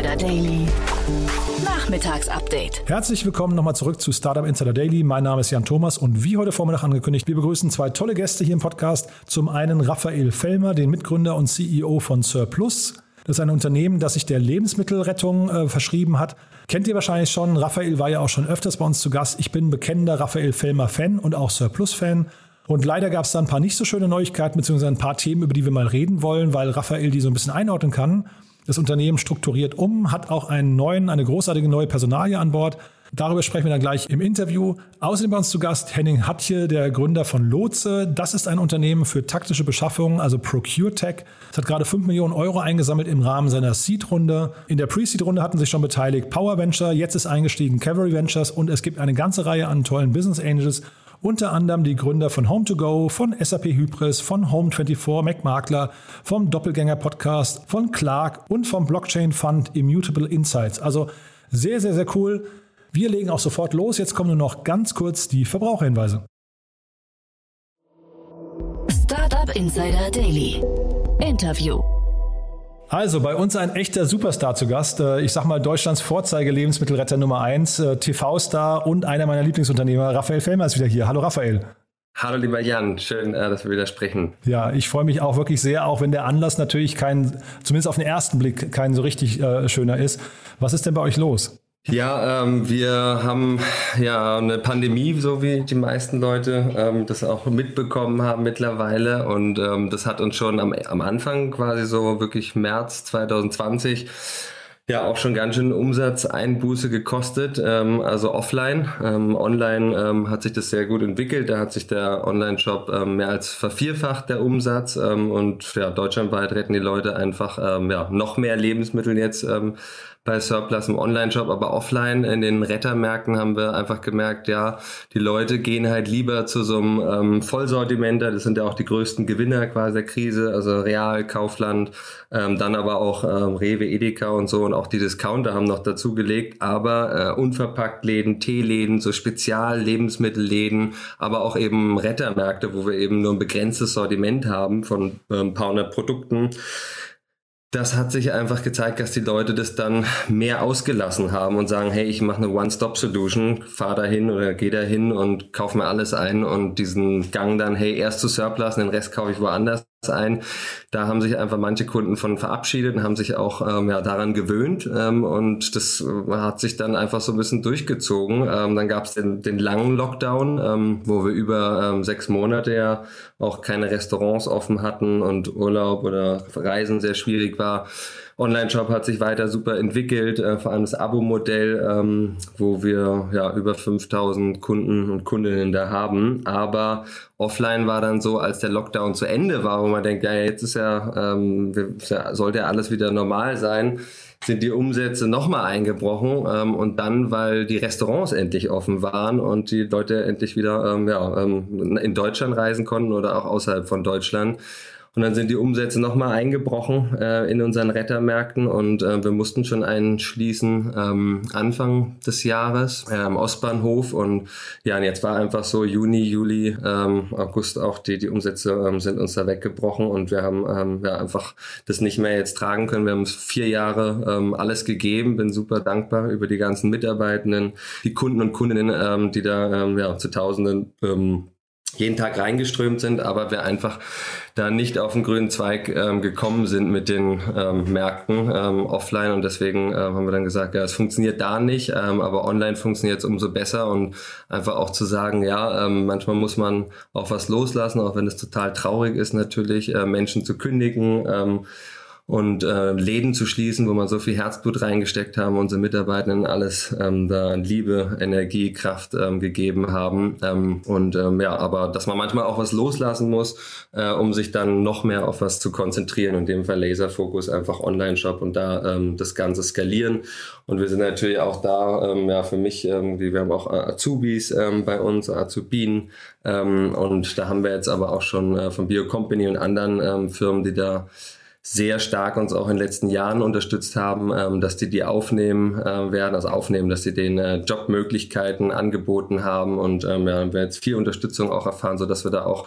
Insider Daily. Nachmittagsupdate. Herzlich willkommen nochmal zurück zu Startup Insider Daily. Mein Name ist Jan Thomas und wie heute Vormittag angekündigt, wir begrüßen zwei tolle Gäste hier im Podcast. Zum einen Raphael Fellmer, den Mitgründer und CEO von Surplus. Das ist ein Unternehmen, das sich der Lebensmittelrettung äh, verschrieben hat. Kennt ihr wahrscheinlich schon. Raphael war ja auch schon öfters bei uns zu Gast. Ich bin bekennender Raphael Fellmer-Fan und auch Surplus-Fan. Und leider gab es da ein paar nicht so schöne Neuigkeiten, beziehungsweise ein paar Themen, über die wir mal reden wollen, weil Raphael die so ein bisschen einordnen kann. Das Unternehmen strukturiert um, hat auch einen neuen, eine großartige neue Personalie an Bord. Darüber sprechen wir dann gleich im Interview. Außerdem bei uns zu Gast Henning Hatje, der Gründer von Lotse. Das ist ein Unternehmen für taktische Beschaffung, also ProcureTech. Es hat gerade 5 Millionen Euro eingesammelt im Rahmen seiner Seed-Runde. In der Pre-Seed-Runde hatten sich schon beteiligt Power Venture, jetzt ist eingestiegen Cavalry Ventures und es gibt eine ganze Reihe an tollen Business Angels unter anderem die Gründer von Home2Go, von SAP Hybris, von Home24, MacMakler, vom Doppelgänger Podcast, von Clark und vom Blockchain Fund Immutable Insights. Also sehr, sehr, sehr cool. Wir legen auch sofort los. Jetzt kommen nur noch ganz kurz die Verbraucherhinweise. Startup Insider Daily. Interview. Also bei uns ein echter Superstar zu Gast. Äh, ich sag mal Deutschlands Vorzeige-Lebensmittelretter Nummer 1, äh, TV-Star und einer meiner Lieblingsunternehmer. Raphael Fellmer ist wieder hier. Hallo Raphael. Hallo lieber Jan, schön, äh, dass wir wieder sprechen. Ja, ich freue mich auch wirklich sehr, auch wenn der Anlass natürlich kein, zumindest auf den ersten Blick, kein so richtig äh, schöner ist. Was ist denn bei euch los? Ja, ähm, wir haben ja eine Pandemie, so wie die meisten Leute ähm, das auch mitbekommen haben mittlerweile. Und ähm, das hat uns schon am, am Anfang quasi so wirklich März 2020 ja auch schon ganz schön Umsatzeinbuße gekostet, ähm, also offline. Ähm, online ähm, hat sich das sehr gut entwickelt. Da hat sich der Online-Shop ähm, mehr als vervierfacht der Umsatz ähm, und ja, deutschlandweit retten die Leute einfach ähm, ja, noch mehr Lebensmittel jetzt bei Surplus im Online-Shop, aber offline in den Rettermärkten haben wir einfach gemerkt, ja, die Leute gehen halt lieber zu so einem ähm, Vollsortimenter, das sind ja auch die größten Gewinner quasi der Krise, also Real, Kaufland, ähm, dann aber auch ähm, Rewe, Edeka und so und auch die Discounter haben noch dazugelegt, aber äh, unverpackt Läden, Teeläden, so Spezial-Lebensmittelläden, aber auch eben Rettermärkte, wo wir eben nur ein begrenztes Sortiment haben von äh, ein paar hundert Produkten das hat sich einfach gezeigt, dass die Leute das dann mehr ausgelassen haben und sagen, hey, ich mache eine One-Stop-Solution, fahr da hin oder geh da hin und kauf mir alles ein und diesen Gang dann, hey, erst zu Surplus, den Rest kaufe ich woanders ein. Da haben sich einfach manche Kunden von verabschiedet und haben sich auch ähm, ja, daran gewöhnt ähm, und das äh, hat sich dann einfach so ein bisschen durchgezogen. Ähm, dann gab es den, den langen Lockdown, ähm, wo wir über ähm, sechs Monate ja auch keine Restaurants offen hatten und Urlaub oder Reisen sehr schwierig war. Online-Shop hat sich weiter super entwickelt, äh, vor allem das Abo-Modell, ähm, wo wir ja über 5000 Kunden und Kundinnen da haben. Aber offline war dann so, als der Lockdown zu Ende war, wo man denkt, ja, jetzt ist ja, ähm, sollte ja alles wieder normal sein sind die Umsätze nochmal eingebrochen ähm, und dann, weil die Restaurants endlich offen waren und die Leute endlich wieder ähm, ja, ähm, in Deutschland reisen konnten oder auch außerhalb von Deutschland, und dann sind die Umsätze nochmal eingebrochen äh, in unseren Rettermärkten und äh, wir mussten schon einen schließen ähm, Anfang des Jahres äh, am Ostbahnhof. Und ja, und jetzt war einfach so Juni, Juli, ähm, August auch die, die Umsätze ähm, sind uns da weggebrochen und wir haben ähm, ja einfach das nicht mehr jetzt tragen können. Wir haben vier Jahre ähm, alles gegeben, bin super dankbar über die ganzen Mitarbeitenden, die Kunden und Kundinnen, ähm, die da ähm, ja, zu Tausenden ähm, jeden Tag reingeströmt sind, aber wir einfach da nicht auf den grünen Zweig ähm, gekommen sind mit den ähm, Märkten ähm, offline. Und deswegen ähm, haben wir dann gesagt, ja, es funktioniert da nicht, ähm, aber online funktioniert es umso besser. Und einfach auch zu sagen, ja, ähm, manchmal muss man auch was loslassen, auch wenn es total traurig ist natürlich, äh, Menschen zu kündigen und äh, Läden zu schließen, wo man so viel Herzblut reingesteckt haben, unsere Mitarbeitenden alles ähm, da Liebe, Energie, Kraft ähm, gegeben haben. Ähm, und ähm, ja, aber dass man manchmal auch was loslassen muss, äh, um sich dann noch mehr auf was zu konzentrieren. In dem Fall Laserfokus, einfach Online-Shop und da ähm, das Ganze skalieren. Und wir sind natürlich auch da, ähm, ja, für mich, ähm, wir haben auch Azubis ähm, bei uns, Azubinen. Ähm, und da haben wir jetzt aber auch schon äh, von BioCompany und anderen ähm, Firmen, die da sehr stark uns auch in den letzten Jahren unterstützt haben, ähm, dass die die aufnehmen äh, werden, also aufnehmen, dass sie den äh, Jobmöglichkeiten angeboten haben. Und ähm, ja, wir haben jetzt viel Unterstützung auch erfahren, so dass wir da auch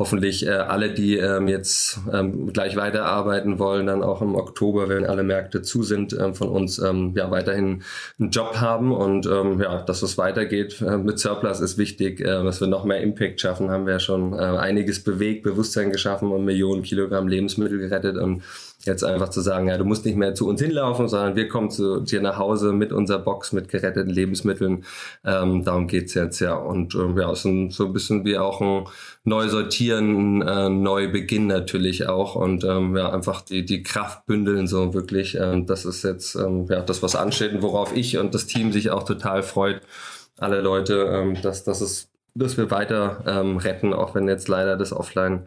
hoffentlich äh, alle, die ähm, jetzt ähm, gleich weiterarbeiten wollen, dann auch im Oktober, wenn alle Märkte zu sind, ähm, von uns ähm, ja weiterhin einen Job haben und ähm, ja, dass es weitergeht äh, mit Surplus ist wichtig, äh, dass wir noch mehr Impact schaffen, haben wir ja schon äh, einiges bewegt, Bewusstsein geschaffen und Millionen Kilogramm Lebensmittel gerettet und jetzt einfach zu sagen, ja, du musst nicht mehr zu uns hinlaufen, sondern wir kommen zu dir nach Hause mit unserer Box mit geretteten Lebensmitteln. Ähm, darum geht's jetzt ja. Und ähm, ja, es ist so ein bisschen wie auch ein Neusortieren, äh, Neubeginn natürlich auch und ähm, ja, einfach die, die Kraft bündeln so wirklich. Ähm, das ist jetzt ähm, ja das, was ansteht und worauf ich und das Team sich auch total freut. Alle Leute, ähm, dass, dass, es, dass wir weiter ähm, retten, auch wenn jetzt leider das Offline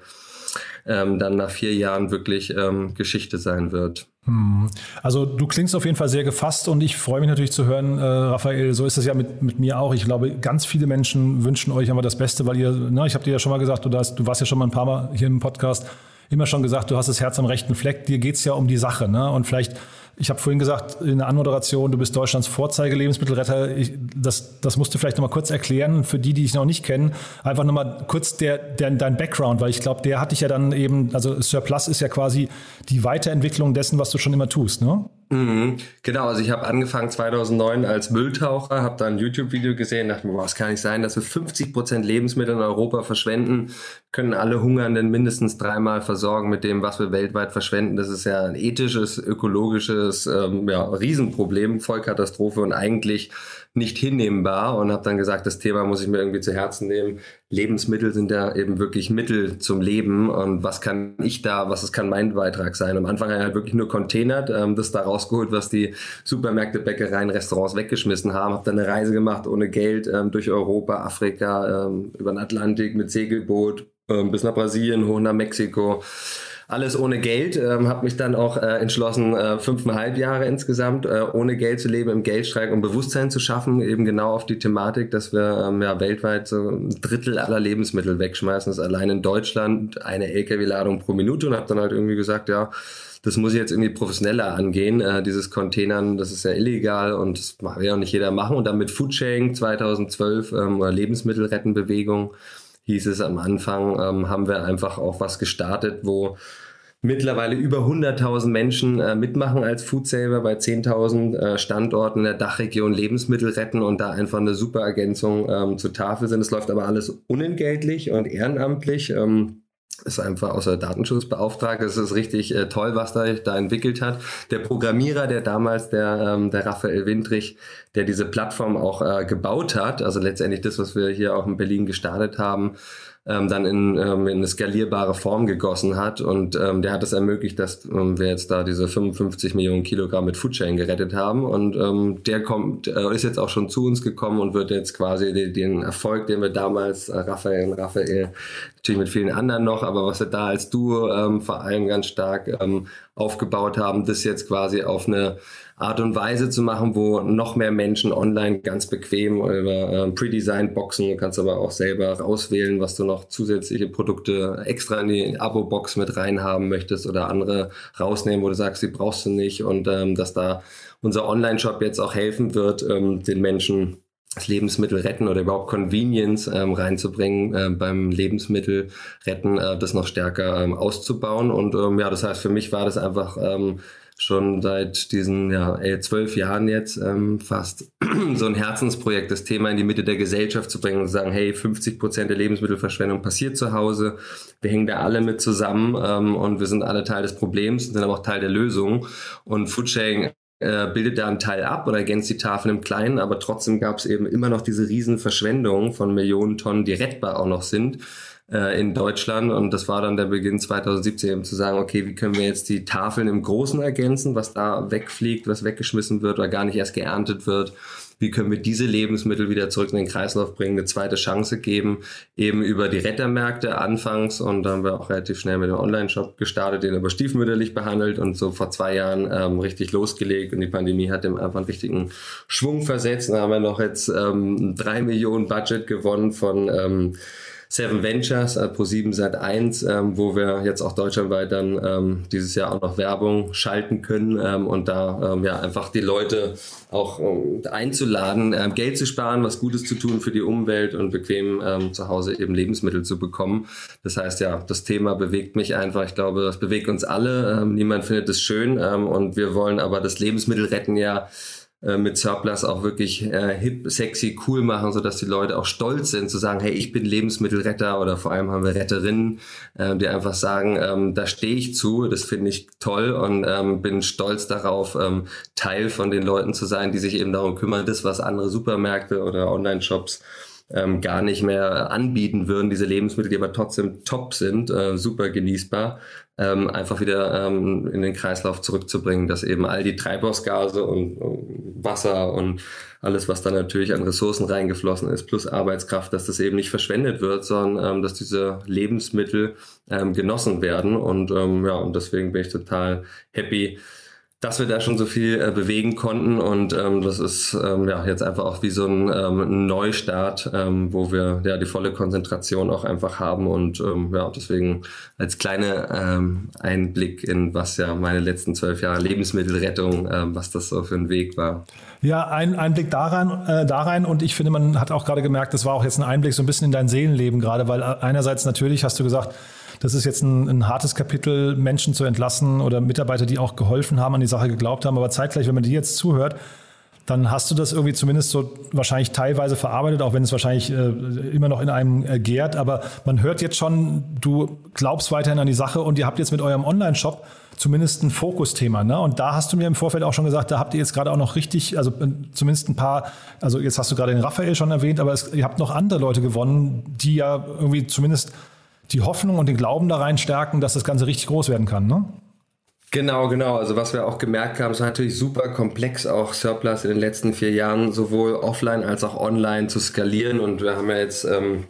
ähm, dann nach vier Jahren wirklich ähm, Geschichte sein wird. Hm. Also du klingst auf jeden Fall sehr gefasst und ich freue mich natürlich zu hören, äh, Raphael, so ist es ja mit, mit mir auch. Ich glaube, ganz viele Menschen wünschen euch aber das Beste, weil ihr, na, ich habe dir ja schon mal gesagt, du, hast, du warst ja schon mal ein paar Mal hier im Podcast, immer schon gesagt, du hast das Herz am rechten Fleck, dir geht es ja um die Sache. Ne? Und vielleicht ich habe vorhin gesagt in der Anmoderation, du bist Deutschlands Vorzeige-Lebensmittelretter. das, das musst du vielleicht noch mal kurz erklären für die, die dich noch nicht kennen. Einfach noch mal kurz der, der, dein Background, weil ich glaube, der hat dich ja dann eben, also Surplus ist ja quasi die Weiterentwicklung dessen, was du schon immer tust, ne? Mhm. Genau, also ich habe angefangen 2009 als Mülltaucher, habe da ein YouTube-Video gesehen, dachte mir, boah, es kann nicht sein, dass wir 50 Prozent Lebensmittel in Europa verschwenden, können alle Hungernden mindestens dreimal versorgen mit dem, was wir weltweit verschwenden. Das ist ja ein ethisches, ökologisches ähm, ja, Riesenproblem, Vollkatastrophe und eigentlich nicht hinnehmbar und habe dann gesagt, das Thema muss ich mir irgendwie zu Herzen nehmen. Lebensmittel sind ja eben wirklich Mittel zum Leben und was kann ich da, was kann mein Beitrag sein? Am Anfang halt wirklich nur containert, ähm, das da rausgeholt, was die Supermärkte, Bäckereien, Restaurants weggeschmissen haben, habe dann eine Reise gemacht ohne Geld ähm, durch Europa, Afrika, ähm, über den Atlantik mit Segelboot bis nach Brasilien, hoch nach Mexiko alles ohne Geld. Ähm, habe mich dann auch äh, entschlossen, äh, fünfeinhalb Jahre insgesamt äh, ohne Geld zu leben, im Geldstreik, um Bewusstsein zu schaffen, eben genau auf die Thematik, dass wir ähm, ja weltweit so ein Drittel aller Lebensmittel wegschmeißen. Das ist allein in Deutschland eine LKW-Ladung pro Minute und habe dann halt irgendwie gesagt, ja, das muss ich jetzt irgendwie professioneller angehen. Äh, dieses Containern, das ist ja illegal und das will ja auch nicht jeder machen. Und dann mit Foodsharing 2012 ähm, Lebensmittelrettenbewegung hieß es am Anfang, ähm, haben wir einfach auch was gestartet, wo mittlerweile über 100.000 Menschen äh, mitmachen als Foodsaver bei 10.000 äh, Standorten in der Dachregion Lebensmittel retten und da einfach eine super Ergänzung ähm, zur Tafel sind. Es läuft aber alles unentgeltlich und ehrenamtlich. Ähm, ist einfach außer Datenschutzbeauftragte. Es ist richtig äh, toll, was da, da entwickelt hat. Der Programmierer, der damals, der, ähm, der Raphael Windrich, der diese Plattform auch äh, gebaut hat, also letztendlich das, was wir hier auch in Berlin gestartet haben, ähm, dann in, ähm, in eine skalierbare Form gegossen hat. Und ähm, der hat es ermöglicht, dass ähm, wir jetzt da diese 55 Millionen Kilogramm mit Foodchain gerettet haben. Und ähm, der kommt, äh, ist jetzt auch schon zu uns gekommen und wird jetzt quasi den, den Erfolg, den wir damals, äh, Raphael und Raphael, natürlich mit vielen anderen noch, aber was wir da als Duo ähm, vor allem ganz stark ähm, aufgebaut haben, das jetzt quasi auf eine Art und Weise zu machen, wo noch mehr Menschen online ganz bequem über äh, Pre-Designed Boxen, du kannst aber auch selber auswählen, was du noch zusätzliche Produkte extra in die Abo-Box mit reinhaben möchtest oder andere rausnehmen, wo du sagst, die brauchst du nicht und ähm, dass da unser Online-Shop jetzt auch helfen wird, ähm, den Menschen das Lebensmittel retten oder überhaupt Convenience ähm, reinzubringen äh, beim Lebensmittel retten, äh, das noch stärker ähm, auszubauen. Und ähm, ja, das heißt, für mich war das einfach ähm, schon seit diesen ja, zwölf Jahren jetzt ähm, fast so ein Herzensprojekt, das Thema in die Mitte der Gesellschaft zu bringen und zu sagen, hey, 50 Prozent der Lebensmittelverschwendung passiert zu Hause. Wir hängen da alle mit zusammen ähm, und wir sind alle Teil des Problems, sind aber auch Teil der Lösung. Und Foodsharing äh, bildet da einen Teil ab oder ergänzt die Tafel im Kleinen, aber trotzdem gab es eben immer noch diese riesen Verschwendung von Millionen Tonnen, die rettbar auch noch sind äh, in Deutschland. Und das war dann der Beginn 2017 eben zu sagen, okay, wie können wir jetzt die Tafeln im Großen ergänzen, was da wegfliegt, was weggeschmissen wird oder gar nicht erst geerntet wird. Wie können wir diese Lebensmittel wieder zurück in den Kreislauf bringen, eine zweite Chance geben, eben über die Rettermärkte anfangs und dann haben wir auch relativ schnell mit dem Online-Shop gestartet, den aber stiefmütterlich behandelt und so vor zwei Jahren ähm, richtig losgelegt und die Pandemie hat dem einfach einen richtigen Schwung versetzt. Dann haben wir noch jetzt ähm, drei Millionen Budget gewonnen von ähm, Seven Ventures, äh, Pro7 Sat 1, ähm, wo wir jetzt auch deutschlandweit dann ähm, dieses Jahr auch noch Werbung schalten können ähm, und da ähm, ja einfach die Leute auch ähm, einzuladen, ähm, Geld zu sparen, was Gutes zu tun für die Umwelt und bequem ähm, zu Hause eben Lebensmittel zu bekommen. Das heißt ja, das Thema bewegt mich einfach. Ich glaube, das bewegt uns alle. Ähm, niemand findet es schön ähm, und wir wollen aber das Lebensmittel retten ja äh, mit Surplus auch wirklich äh, hip, sexy, cool machen, so dass die Leute auch stolz sind zu sagen, hey, ich bin Lebensmittelretter oder vor allem haben wir Retterinnen, äh, die einfach sagen, ähm, da stehe ich zu, das finde ich toll und ähm, bin stolz darauf, ähm, Teil von den Leuten zu sein, die sich eben darum kümmern, das, was andere Supermärkte oder Online-Shops ähm, gar nicht mehr anbieten würden, diese Lebensmittel, die aber trotzdem top sind, äh, super genießbar, ähm, einfach wieder ähm, in den Kreislauf zurückzubringen, dass eben all die Treibhausgase und, Wasser und alles, was da natürlich an Ressourcen reingeflossen ist, plus Arbeitskraft, dass das eben nicht verschwendet wird, sondern ähm, dass diese Lebensmittel ähm, genossen werden. Und ähm, ja, und deswegen bin ich total happy, dass wir da schon so viel äh, bewegen konnten. Und ähm, das ist ähm, ja jetzt einfach auch wie so ein ähm, Neustart, ähm, wo wir ja die volle Konzentration auch einfach haben. Und ähm, ja deswegen als kleine ähm, Einblick in was ja meine letzten zwölf Jahre Lebensmittelrettung, was das so für ein Weg war. Ja, ein Einblick daran, äh, da rein. Und ich finde, man hat auch gerade gemerkt, das war auch jetzt ein Einblick so ein bisschen in dein Seelenleben gerade, weil äh, einerseits natürlich hast du gesagt, das ist jetzt ein, ein, hartes Kapitel, Menschen zu entlassen oder Mitarbeiter, die auch geholfen haben, an die Sache geglaubt haben. Aber zeitgleich, wenn man dir jetzt zuhört, dann hast du das irgendwie zumindest so wahrscheinlich teilweise verarbeitet, auch wenn es wahrscheinlich äh, immer noch in einem äh, gärt. Aber man hört jetzt schon, du glaubst weiterhin an die Sache und ihr habt jetzt mit eurem Online-Shop zumindest ein Fokusthema. Ne? Und da hast du mir im Vorfeld auch schon gesagt, da habt ihr jetzt gerade auch noch richtig, also äh, zumindest ein paar, also jetzt hast du gerade den Raphael schon erwähnt, aber es, ihr habt noch andere Leute gewonnen, die ja irgendwie zumindest die Hoffnung und den Glauben da rein stärken, dass das Ganze richtig groß werden kann, ne? Genau, genau. Also was wir auch gemerkt haben, es war natürlich super komplex, auch Surplus in den letzten vier Jahren sowohl offline als auch online zu skalieren. Und wir haben ja jetzt ähm,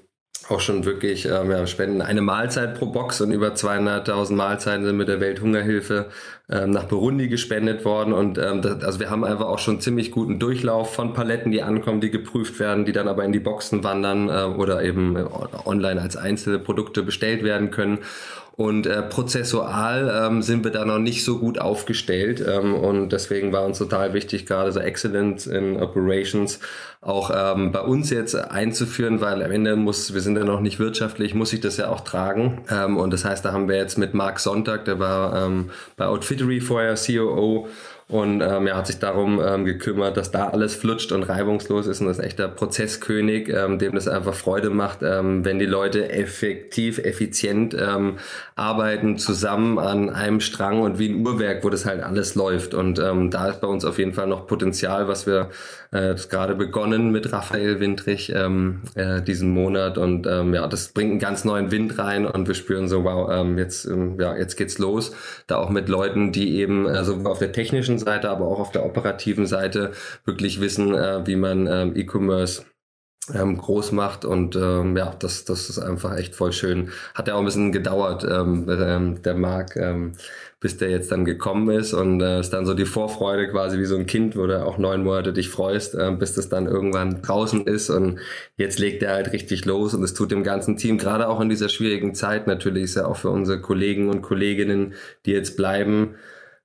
auch schon wirklich, ähm, ja, spenden eine Mahlzeit pro Box und über 200.000 Mahlzeiten sind mit der Welthungerhilfe ähm, nach Burundi gespendet worden. Und ähm, das, also wir haben einfach auch schon ziemlich guten Durchlauf von Paletten, die ankommen, die geprüft werden, die dann aber in die Boxen wandern äh, oder eben online als einzelne Produkte bestellt werden können. Und äh, prozessual ähm, sind wir da noch nicht so gut aufgestellt. Ähm, und deswegen war uns total wichtig, gerade so Excellence in Operations auch ähm, bei uns jetzt einzuführen, weil am Ende muss, wir sind ja noch nicht wirtschaftlich, muss ich das ja auch tragen. Ähm, und das heißt, da haben wir jetzt mit Marc Sonntag, der war ähm, bei Outfittery vorher COO, und ähm, er hat sich darum ähm, gekümmert, dass da alles flutscht und reibungslos ist und das ist echter Prozesskönig, ähm, dem das einfach Freude macht, ähm, wenn die Leute effektiv, effizient ähm, arbeiten, zusammen an einem Strang und wie ein Uhrwerk, wo das halt alles läuft. Und ähm, da ist bei uns auf jeden Fall noch Potenzial, was wir äh, gerade begonnen mit Raphael Windrich ähm, äh, diesen Monat und ähm, ja, das bringt einen ganz neuen Wind rein und wir spüren so, wow, ähm, jetzt, ähm, ja, jetzt geht's los. Da auch mit Leuten, die eben also auf der technischen Seite, aber auch auf der operativen Seite wirklich wissen, äh, wie man ähm, E-Commerce ähm, groß macht und ähm, ja, das, das ist einfach echt voll schön. Hat ja auch ein bisschen gedauert, ähm, ähm, der Marc, ähm, bis der jetzt dann gekommen ist und äh, ist dann so die Vorfreude quasi wie so ein Kind, wo du auch neun Monate dich freust, äh, bis das dann irgendwann draußen ist und jetzt legt er halt richtig los und es tut dem ganzen Team, gerade auch in dieser schwierigen Zeit natürlich, ist ja auch für unsere Kollegen und Kolleginnen, die jetzt bleiben,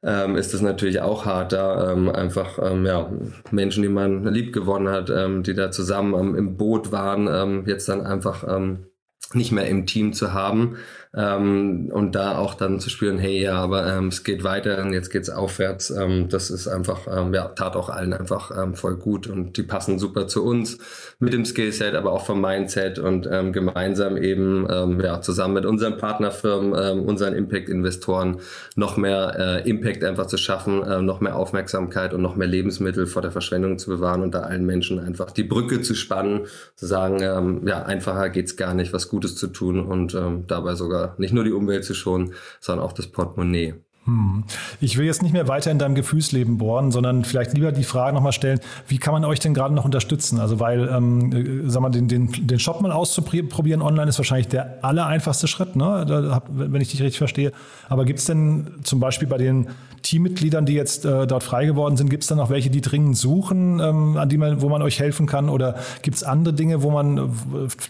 ähm, ist es natürlich auch hart, da ähm, einfach ähm, ja, Menschen, die man lieb gewonnen hat, ähm, die da zusammen im Boot waren, ähm, jetzt dann einfach ähm, nicht mehr im Team zu haben ähm, und da auch dann zu spüren, hey, ja, aber ähm, es geht weiter und jetzt geht's aufwärts. Ähm, das ist einfach, ähm, ja, tat auch allen einfach ähm, voll gut und die passen super zu uns mit dem Skillset, aber auch vom Mindset und ähm, gemeinsam eben, ja, zusammen mit unseren Partnerfirmen, unseren Impact-Investoren noch mehr äh, Impact einfach zu schaffen, äh, noch mehr Aufmerksamkeit und noch mehr Lebensmittel vor der Verschwendung zu bewahren und da allen Menschen einfach die Brücke zu spannen, zu sagen, ja, einfacher geht's gar nicht, was Gutes zu tun und dabei sogar nicht nur die Umwelt zu schonen, sondern auch das Portemonnaie. Hm. Ich will jetzt nicht mehr weiter in deinem Gefühlsleben bohren, sondern vielleicht lieber die Frage nochmal stellen, wie kann man euch denn gerade noch unterstützen? Also weil, ähm, äh, sag mal, den, den, den Shop mal auszuprobieren online ist wahrscheinlich der allereinfachste Schritt, ne? wenn ich dich richtig verstehe. Aber gibt es denn zum Beispiel bei den Teammitgliedern, die jetzt äh, dort frei geworden sind, gibt es dann noch welche, die dringend suchen, ähm, an die man, wo man euch helfen kann? Oder gibt es andere Dinge, wo man äh,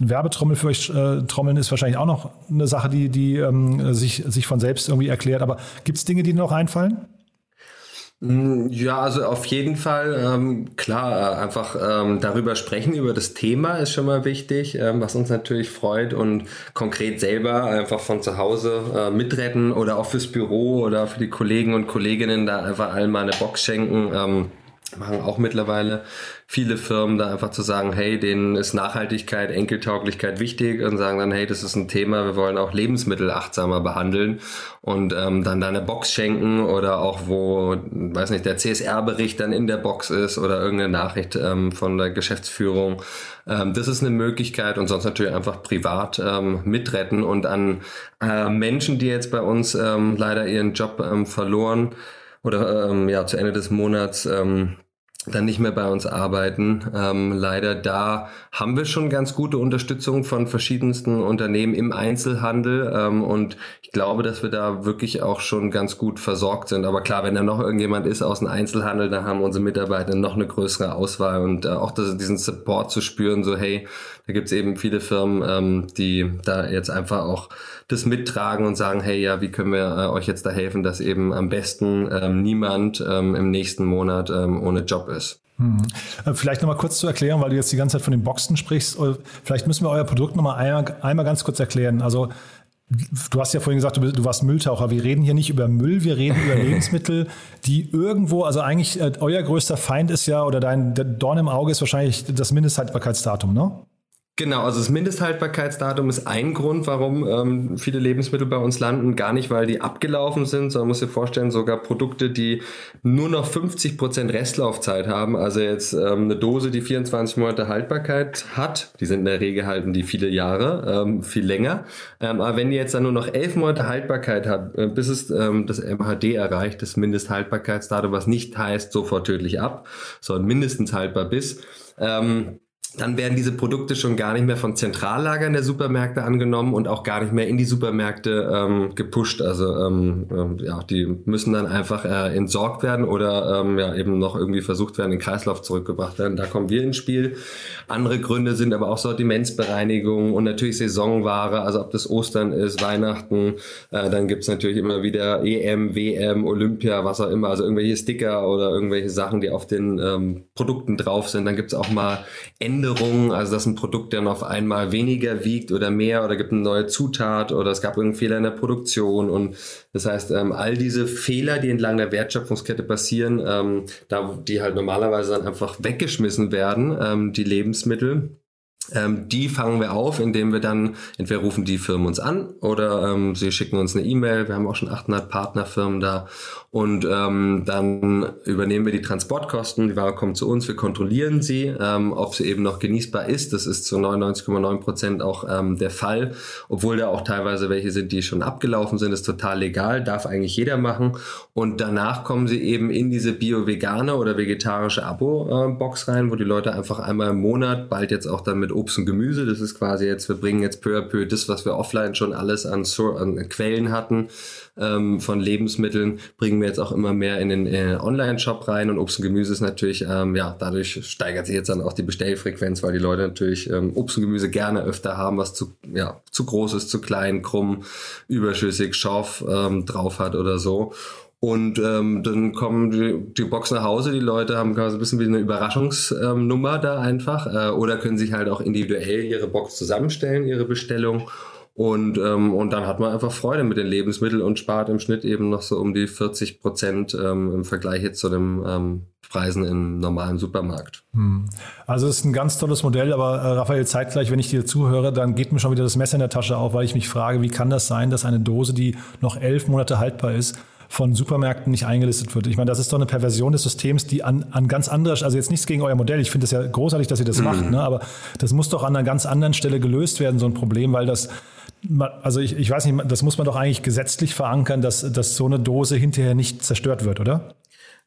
Werbetrommel für euch äh, trommeln ist wahrscheinlich auch noch eine Sache, die, die ähm, sich, sich von selbst irgendwie erklärt. Aber gibt es Dinge, die dir noch einfallen? Mm, ja, also auf jeden Fall, ähm, klar, äh, einfach ähm, darüber sprechen, über das Thema ist schon mal wichtig, ähm, was uns natürlich freut und konkret selber einfach von zu Hause äh, mitretten oder auch fürs Büro oder für die Kollegen und Kolleginnen da einfach allen mal eine Box schenken. Ähm, machen auch mittlerweile viele Firmen da einfach zu sagen, hey, denen ist Nachhaltigkeit, Enkeltauglichkeit wichtig und sagen dann, hey, das ist ein Thema, wir wollen auch Lebensmittel achtsamer behandeln und ähm, dann da eine Box schenken oder auch wo, weiß nicht, der CSR-Bericht dann in der Box ist oder irgendeine Nachricht ähm, von der Geschäftsführung. Ähm, das ist eine Möglichkeit und sonst natürlich einfach privat ähm, mitretten und an äh, Menschen, die jetzt bei uns ähm, leider ihren Job ähm, verloren oder ähm, ja zu Ende des Monats ähm, dann nicht mehr bei uns arbeiten. Ähm, leider da haben wir schon ganz gute Unterstützung von verschiedensten Unternehmen im Einzelhandel ähm, und ich glaube, dass wir da wirklich auch schon ganz gut versorgt sind. Aber klar, wenn da noch irgendjemand ist aus dem Einzelhandel, da haben unsere Mitarbeiter noch eine größere Auswahl und äh, auch das, diesen Support zu spüren, so hey, da gibt's eben viele Firmen, ähm, die da jetzt einfach auch das mittragen und sagen, hey, ja, wie können wir äh, euch jetzt da helfen, dass eben am besten ähm, niemand ähm, im nächsten Monat ähm, ohne Job ist. Hm. Vielleicht nochmal kurz zu erklären, weil du jetzt die ganze Zeit von den Boxen sprichst. Vielleicht müssen wir euer Produkt nochmal einmal, einmal ganz kurz erklären. Also Du hast ja vorhin gesagt, du, du, warst Mülltaucher. Wir reden hier nicht über Müll, wir reden über Lebensmittel, die irgendwo, also eigentlich äh, euer größter Feind ist ja, oder dein Dorn im Auge ist wahrscheinlich das Mindesthaltbarkeitsdatum, ne? Genau, also das Mindesthaltbarkeitsdatum ist ein Grund, warum ähm, viele Lebensmittel bei uns landen. Gar nicht, weil die abgelaufen sind, sondern muss dir vorstellen, sogar Produkte, die nur noch 50 Prozent Restlaufzeit haben. Also jetzt ähm, eine Dose, die 24 Monate Haltbarkeit hat, die sind in der Regel halten die viele Jahre, ähm, viel länger. Ähm, aber wenn die jetzt dann nur noch 11 Monate Haltbarkeit hat, äh, bis es ähm, das MHD erreicht, das Mindesthaltbarkeitsdatum, was nicht heißt sofort tödlich ab, sondern mindestens haltbar bis, ähm, dann werden diese Produkte schon gar nicht mehr von Zentrallagern der Supermärkte angenommen und auch gar nicht mehr in die Supermärkte ähm, gepusht. Also ähm, ähm, ja, die müssen dann einfach äh, entsorgt werden oder ähm, ja eben noch irgendwie versucht werden, in den Kreislauf zurückgebracht werden. Da kommen wir ins Spiel. Andere Gründe sind aber auch Sortimentsbereinigung und natürlich Saisonware, also ob das Ostern ist, Weihnachten, äh, dann gibt's natürlich immer wieder EM, WM, Olympia, was auch immer, also irgendwelche Sticker oder irgendwelche Sachen, die auf den ähm, Produkten drauf sind. Dann gibt's auch mal Änderungen Änderungen, also dass ein Produkt dann auf einmal weniger wiegt oder mehr oder gibt eine neue Zutat oder es gab irgendeinen Fehler in der Produktion und das heißt, ähm, all diese Fehler, die entlang der Wertschöpfungskette passieren, ähm, da die halt normalerweise dann einfach weggeschmissen werden, ähm, die Lebensmittel, ähm, die fangen wir auf, indem wir dann, entweder rufen die Firmen uns an oder ähm, sie schicken uns eine E-Mail. Wir haben auch schon 800 Partnerfirmen da und ähm, dann übernehmen wir die Transportkosten. Die Ware kommt zu uns, wir kontrollieren sie, ähm, ob sie eben noch genießbar ist. Das ist zu 99,9 Prozent auch ähm, der Fall, obwohl da auch teilweise welche sind, die schon abgelaufen sind. Das ist total legal, darf eigentlich jeder machen. Und danach kommen sie eben in diese bio-vegane oder vegetarische Abo-Box rein, wo die Leute einfach einmal im Monat, bald jetzt auch dann mit Obst und Gemüse, das ist quasi jetzt, wir bringen jetzt peu à peu das, was wir offline schon alles an, an Quellen hatten, ähm, von Lebensmitteln bringen wir jetzt auch immer mehr in den äh, Online-Shop rein und Obst und Gemüse ist natürlich, ähm, ja, dadurch steigert sich jetzt dann auch die Bestellfrequenz, weil die Leute natürlich ähm, Obst und Gemüse gerne öfter haben, was zu, ja, zu groß ist, zu klein, krumm, überschüssig, scharf ähm, drauf hat oder so. Und ähm, dann kommen die, die Box nach Hause, die Leute haben quasi ein bisschen wie eine Überraschungsnummer ähm, da einfach äh, oder können sich halt auch individuell ihre Box zusammenstellen, ihre Bestellung und, ähm, und dann hat man einfach Freude mit den Lebensmitteln und spart im Schnitt eben noch so um die 40 Prozent ähm, im Vergleich jetzt zu den ähm, Preisen im normalen Supermarkt. Hm. Also es ist ein ganz tolles Modell, aber äh, Raphael, zeitgleich, wenn ich dir zuhöre, dann geht mir schon wieder das Messer in der Tasche auf, weil ich mich frage, wie kann das sein, dass eine Dose, die noch elf Monate haltbar ist, von Supermärkten nicht eingelistet wird. Ich meine, das ist doch eine Perversion des Systems, die an, an ganz anderer, also jetzt nichts gegen euer Modell, ich finde es ja großartig, dass ihr das mhm. macht, ne? aber das muss doch an einer ganz anderen Stelle gelöst werden, so ein Problem, weil das Also ich, ich weiß nicht, das muss man doch eigentlich gesetzlich verankern, dass, dass so eine Dose hinterher nicht zerstört wird, oder?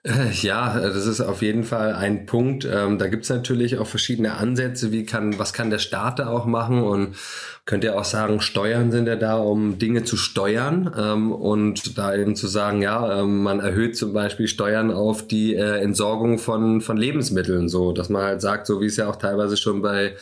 Äh, ja, das ist auf jeden Fall ein Punkt. Ähm, da gibt's natürlich auch verschiedene Ansätze, wie kann, was kann der Staat da auch machen und könnt ihr auch sagen, Steuern sind ja da, um Dinge zu steuern ähm, und da eben zu sagen, ja, ähm, man erhöht zum Beispiel Steuern auf die äh, Entsorgung von, von Lebensmitteln, so dass man halt sagt, so wie es ja auch teilweise schon bei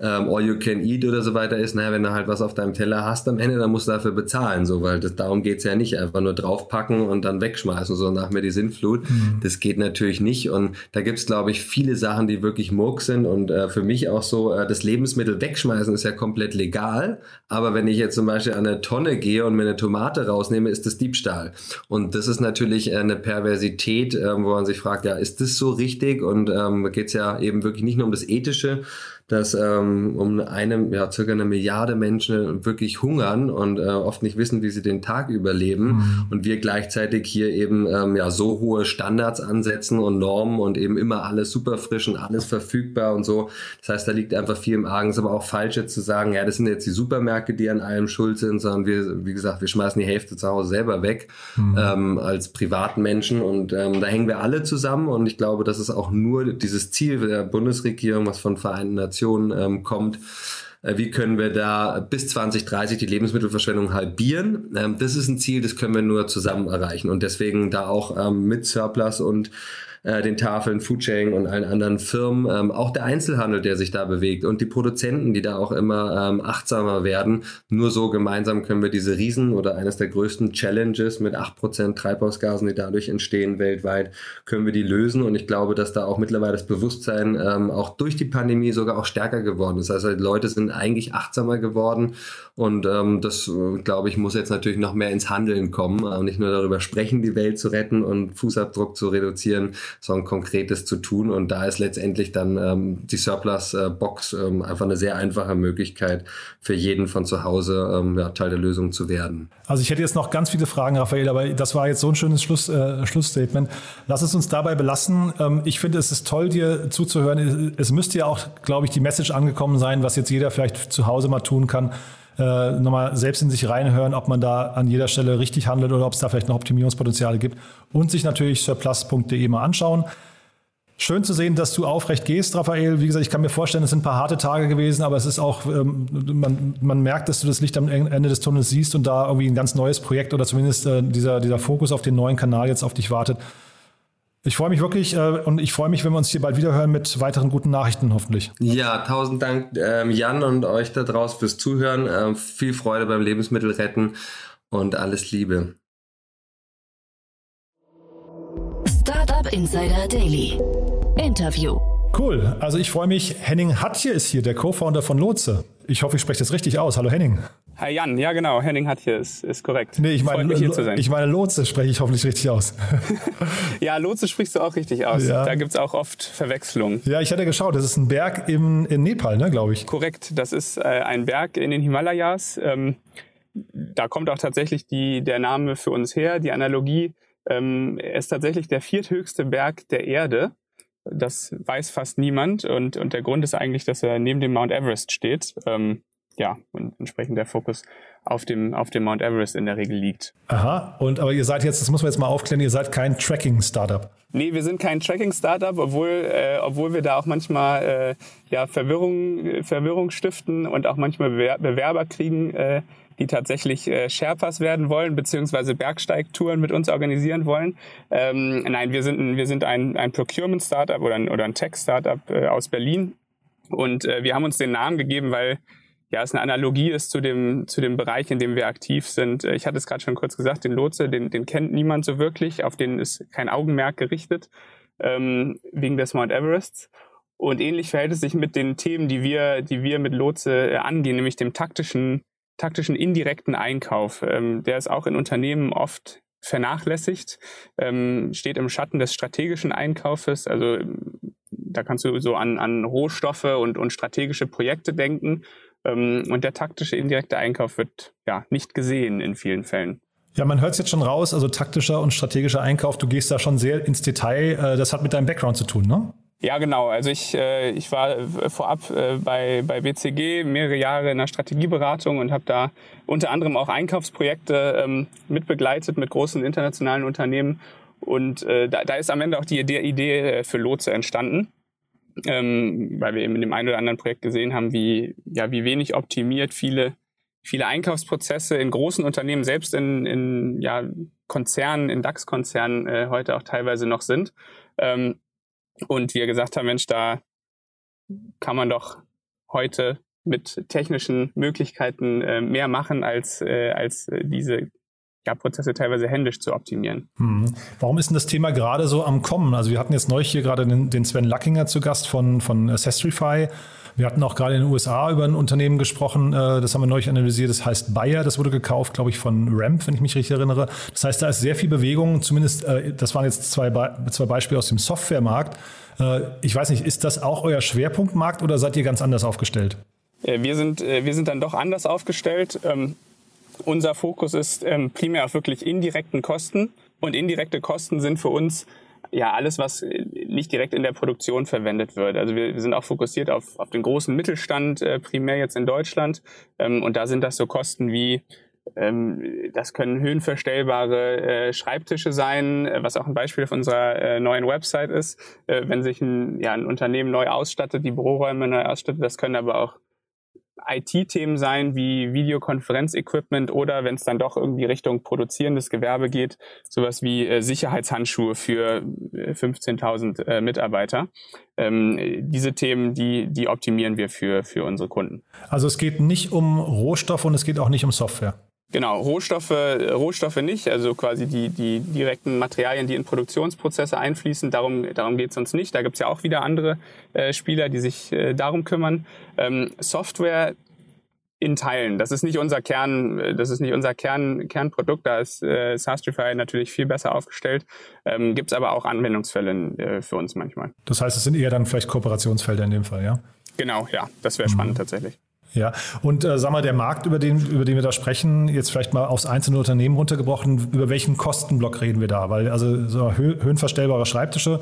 ähm, All You Can Eat oder so weiter ist, naja, wenn du halt was auf deinem Teller hast am Ende, dann musst du dafür bezahlen, so, weil das, darum geht's ja nicht, einfach nur draufpacken und dann wegschmeißen, so nach mir die Sintflut. Mhm. Das geht natürlich nicht und da gibt's glaube ich, viele Sachen, die wirklich Murk sind und äh, für mich auch so, äh, das Lebensmittel wegschmeißen ist ja komplett legal, aber wenn ich jetzt zum Beispiel an eine Tonne gehe und mir eine Tomate rausnehme, ist das Diebstahl. Und das ist natürlich äh, eine Perversität, äh, wo man sich fragt, ja, ist das so richtig? Und ähm, geht's ja eben wirklich nicht nur um das Ethische, dass ähm, um eine, ja, circa eine Milliarde Menschen wirklich hungern und äh, oft nicht wissen, wie sie den Tag überleben mhm. und wir gleichzeitig hier eben ähm, ja so hohe Standards ansetzen und Normen und eben immer alles super frisch und alles verfügbar und so. Das heißt, da liegt einfach viel im Argen. Es ist aber auch falsch jetzt zu sagen, ja, das sind jetzt die Supermärkte, die an allem schuld sind, sondern wir, wie gesagt, wir schmeißen die Hälfte zu Hause selber weg mhm. ähm, als privaten Menschen und ähm, da hängen wir alle zusammen und ich glaube, das ist auch nur dieses Ziel der Bundesregierung, was von Vereinten Nationen Generation ähm, kommt. Äh, wie können wir da bis 2030 die Lebensmittelverschwendung halbieren? Ähm, das ist ein Ziel, das können wir nur zusammen erreichen. Und deswegen da auch ähm, mit Surplus und äh, den Tafeln, Foodsharing und allen anderen Firmen, ähm, auch der Einzelhandel, der sich da bewegt und die Produzenten, die da auch immer ähm, achtsamer werden. Nur so gemeinsam können wir diese Riesen oder eines der größten Challenges mit 8% Treibhausgasen, die dadurch entstehen weltweit, können wir die lösen. Und ich glaube, dass da auch mittlerweile das Bewusstsein ähm, auch durch die Pandemie sogar auch stärker geworden ist. Also die Leute sind eigentlich achtsamer geworden und ähm, das, äh, glaube ich, muss jetzt natürlich noch mehr ins Handeln kommen und nicht nur darüber sprechen, die Welt zu retten und Fußabdruck zu reduzieren, sondern Konkretes zu tun. Und da ist letztendlich dann ähm, die Surplus-Box ähm, einfach eine sehr einfache Möglichkeit für jeden von zu Hause ähm, ja, Teil der Lösung zu werden. Also ich hätte jetzt noch ganz viele Fragen, Raphael, aber das war jetzt so ein schönes Schluss, äh, Schlussstatement. Lass es uns dabei belassen. Ähm, ich finde, es ist toll, dir zuzuhören. Es müsste ja auch, glaube ich, die Message angekommen sein, was jetzt jeder vielleicht zu Hause mal tun kann äh, nochmal selbst in sich reinhören, ob man da an jeder Stelle richtig handelt oder ob es da vielleicht noch Optimierungspotenziale gibt und sich natürlich surplus.de mal anschauen. Schön zu sehen, dass du aufrecht gehst, Raphael. Wie gesagt, ich kann mir vorstellen, es sind ein paar harte Tage gewesen, aber es ist auch, ähm, man, man merkt, dass du das Licht am Ende des Tunnels siehst und da irgendwie ein ganz neues Projekt oder zumindest äh, dieser, dieser Fokus auf den neuen Kanal jetzt auf dich wartet. Ich freue mich wirklich äh, und ich freue mich, wenn wir uns hier bald wieder hören mit weiteren guten Nachrichten hoffentlich. Ja, tausend Dank ähm, Jan und euch da draußen fürs Zuhören. Ähm, viel Freude beim Lebensmittelretten und alles Liebe. Startup Insider Daily. Interview. Cool. Also ich freue mich. Henning Hatje ist hier, der Co-Founder von Lotse. Ich hoffe, ich spreche das richtig aus. Hallo Henning. Hi Jan, ja genau, Henning hat hier, ist, ist korrekt. Nee, ich meine, ich meine Lotse spreche ich hoffentlich richtig aus. ja, Lotse sprichst du auch richtig aus. Ja. Da gibt es auch oft Verwechslungen. Ja, ich hatte geschaut, das ist ein Berg im, in Nepal, ne, glaube ich. Korrekt, das ist äh, ein Berg in den Himalayas. Ähm, da kommt auch tatsächlich die, der Name für uns her, die Analogie. Ähm, er ist tatsächlich der vierthöchste Berg der Erde. Das weiß fast niemand und, und der Grund ist eigentlich, dass er neben dem Mount Everest steht. Ähm, ja, und entsprechend der Fokus auf dem, auf dem Mount Everest in der Regel liegt. Aha, und aber ihr seid jetzt, das muss man jetzt mal aufklären, ihr seid kein Tracking-Startup. Nee, wir sind kein Tracking-Startup, obwohl, äh, obwohl wir da auch manchmal äh, ja, Verwirrung, Verwirrung stiften und auch manchmal Bewerber kriegen, äh, die tatsächlich äh, Sherpas werden wollen, beziehungsweise Bergsteigtouren mit uns organisieren wollen. Ähm, nein, wir sind, wir sind ein, ein Procurement-Startup oder ein, oder ein Tech-Startup äh, aus Berlin. Und äh, wir haben uns den Namen gegeben, weil ja, es eine Analogie ist zu dem, zu dem Bereich, in dem wir aktiv sind. Äh, ich hatte es gerade schon kurz gesagt, den Lotse, den, den kennt niemand so wirklich, auf den ist kein Augenmerk gerichtet, ähm, wegen des Mount Everests. Und ähnlich verhält es sich mit den Themen, die wir, die wir mit Lotse äh, angehen, nämlich dem taktischen, taktischen indirekten Einkauf. Ähm, der ist auch in Unternehmen oft vernachlässigt, ähm, steht im Schatten des strategischen Einkaufes. Also da kannst du so an, an Rohstoffe und, und strategische Projekte denken. Ähm, und der taktische indirekte Einkauf wird ja nicht gesehen in vielen Fällen. Ja, man hört es jetzt schon raus, also taktischer und strategischer Einkauf, du gehst da schon sehr ins Detail. Äh, das hat mit deinem Background zu tun, ne? Ja, genau. Also ich, äh, ich war vorab äh, bei, bei BCG mehrere Jahre in der Strategieberatung und habe da unter anderem auch Einkaufsprojekte ähm, mitbegleitet mit großen internationalen Unternehmen. Und äh, da, da ist am Ende auch die Idee, Idee für Lotse entstanden. Ähm, weil wir eben in dem einen oder anderen Projekt gesehen haben, wie, ja, wie wenig optimiert viele, viele Einkaufsprozesse in großen Unternehmen, selbst in, in ja, Konzernen, in DAX-Konzernen äh, heute auch teilweise noch sind. Ähm, und wir gesagt haben, Mensch, da kann man doch heute mit technischen Möglichkeiten äh, mehr machen, als, äh, als äh, diese ja, Prozesse teilweise händisch zu optimieren. Hm. Warum ist denn das Thema gerade so am Kommen? Also wir hatten jetzt neulich hier gerade den, den Sven Luckinger zu Gast von, von Sestrify. Wir hatten auch gerade in den USA über ein Unternehmen gesprochen, äh, das haben wir neulich analysiert, das heißt Bayer, das wurde gekauft, glaube ich, von Ramp, wenn ich mich richtig erinnere. Das heißt, da ist sehr viel Bewegung, zumindest, äh, das waren jetzt zwei, zwei Beispiele aus dem Softwaremarkt. Äh, ich weiß nicht, ist das auch euer Schwerpunktmarkt oder seid ihr ganz anders aufgestellt? Wir sind, wir sind dann doch anders aufgestellt. Unser Fokus ist ähm, primär auf wirklich indirekten Kosten. Und indirekte Kosten sind für uns ja alles, was äh, nicht direkt in der Produktion verwendet wird. Also wir, wir sind auch fokussiert auf, auf den großen Mittelstand, äh, primär jetzt in Deutschland. Ähm, und da sind das so Kosten wie ähm, das können höhenverstellbare äh, Schreibtische sein, äh, was auch ein Beispiel auf unserer neuen Website ist. Wenn sich ein, ja, ein Unternehmen neu ausstattet, die Büroräume neu ausstattet, das können aber auch IT-Themen sein wie Videokonferenz-Equipment oder wenn es dann doch irgendwie Richtung produzierendes Gewerbe geht, sowas wie äh, Sicherheitshandschuhe für 15.000 äh, äh, Mitarbeiter. Ähm, diese Themen, die, die optimieren wir für, für unsere Kunden. Also es geht nicht um Rohstoff und es geht auch nicht um Software. Genau, Rohstoffe, Rohstoffe nicht, also quasi die, die direkten Materialien, die in Produktionsprozesse einfließen, darum, darum geht es uns nicht. Da gibt es ja auch wieder andere äh, Spieler, die sich äh, darum kümmern. Ähm, Software in Teilen. Das ist nicht unser Kern, äh, das ist nicht unser Kern, Kernprodukt. Da ist äh, Sastrify natürlich viel besser aufgestellt. Ähm, Gibt es aber auch Anwendungsfälle äh, für uns manchmal. Das heißt, es sind eher dann vielleicht Kooperationsfelder in dem Fall, ja? Genau, ja, das wäre mhm. spannend tatsächlich. Ja, und äh, sag mal, der Markt, über den, über den wir da sprechen, jetzt vielleicht mal aufs einzelne Unternehmen runtergebrochen, über welchen Kostenblock reden wir da? Weil also so höhenverstellbare Schreibtische,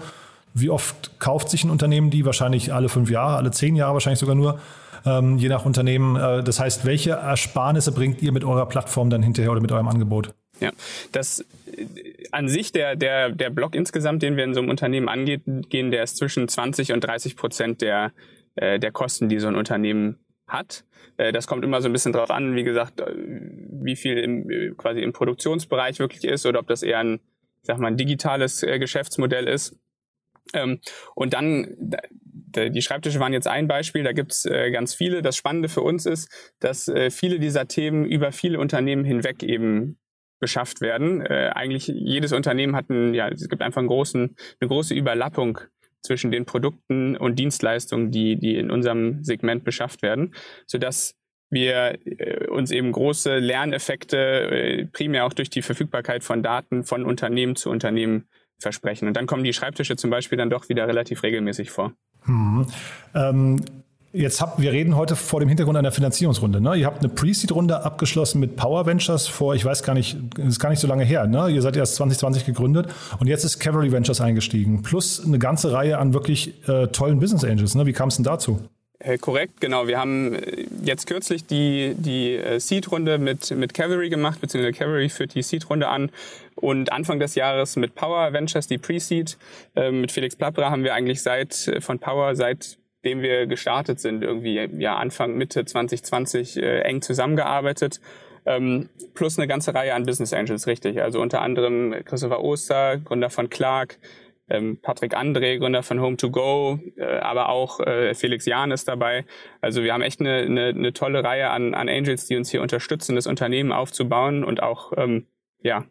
wie oft kauft sich ein Unternehmen die? Wahrscheinlich alle fünf Jahre, alle zehn Jahre wahrscheinlich sogar nur, ähm, je nach Unternehmen. Äh, das heißt, welche Ersparnisse bringt ihr mit eurer Plattform dann hinterher oder mit eurem Angebot? Ja, das äh, an sich der, der, der Block insgesamt, den wir in so einem Unternehmen angehen, der ist zwischen 20 und 30 Prozent der, äh, der Kosten, die so ein Unternehmen hat. Äh, das kommt immer so ein bisschen drauf an, wie gesagt, äh, wie viel im, äh, quasi im Produktionsbereich wirklich ist oder ob das eher ein, ich sag mal, ein digitales Geschäftsmodell ist. Ähm, und dann, die Schreibtische waren jetzt ein Beispiel, da gibt's ganz viele. Das Spannende für uns ist, dass viele dieser Themen über viele Unternehmen hinweg eben beschafft werden. Eigentlich jedes Unternehmen hat einen, ja, es gibt einfach einen großen, eine große Überlappung zwischen den Produkten und Dienstleistungen, die, die in unserem Segment beschafft werden, sodass wir äh, uns eben große Lerneffekte äh, primär auch durch die Verfügbarkeit von Daten von Unternehmen zu Unternehmen versprechen. Und dann kommen die Schreibtische zum Beispiel dann doch wieder relativ regelmäßig vor. Hm. Ähm, Jetzt habt, wir reden heute vor dem Hintergrund einer Finanzierungsrunde. Ne? Ihr habt eine Pre-Seed-Runde abgeschlossen mit Power Ventures vor, ich weiß gar nicht, ist gar nicht so lange her. Ne? Ihr seid erst 2020 gegründet und jetzt ist Cavalry Ventures eingestiegen. Plus eine ganze Reihe an wirklich äh, tollen Business Angels. Ne? Wie kam es denn dazu? Äh, korrekt, genau. Wir haben äh, jetzt kürzlich die, die äh, Seed-Runde mit, mit Cavalry gemacht, beziehungsweise Cavalry führt die Seed-Runde an. Und Anfang des Jahres mit Power Ventures, die Pre-Seed. Äh, mit Felix Plappra haben wir eigentlich seit von Power seit dem wir gestartet sind, irgendwie ja Anfang, Mitte 2020 äh, eng zusammengearbeitet. Ähm, plus eine ganze Reihe an Business Angels, richtig. Also unter anderem Christopher Oster, Gründer von Clark, ähm, Patrick André, Gründer von Home2Go, äh, aber auch äh, Felix Jahn ist dabei. Also wir haben echt eine, eine, eine tolle Reihe an, an Angels, die uns hier unterstützen, das Unternehmen aufzubauen und auch ähm, ja,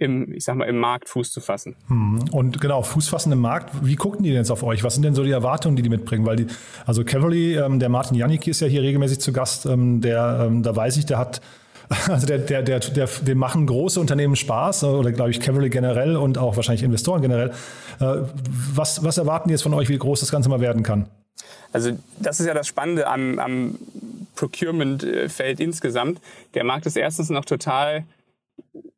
im, ich sag mal, im Markt Fuß zu fassen. Hm. Und genau, Fuß fassen im Markt, wie gucken die denn jetzt auf euch? Was sind denn so die Erwartungen, die die mitbringen? Weil die, also Cavalry, ähm, der Martin Janicki ist ja hier regelmäßig zu Gast, ähm, der, ähm, da weiß ich, der hat also der, der, der, der, dem machen große Unternehmen Spaß oder glaube ich Cavalry generell und auch wahrscheinlich Investoren generell. Äh, was, was erwarten die jetzt von euch, wie groß das Ganze mal werden kann? Also das ist ja das Spannende am, am Procurement-Feld insgesamt. Der Markt ist erstens noch total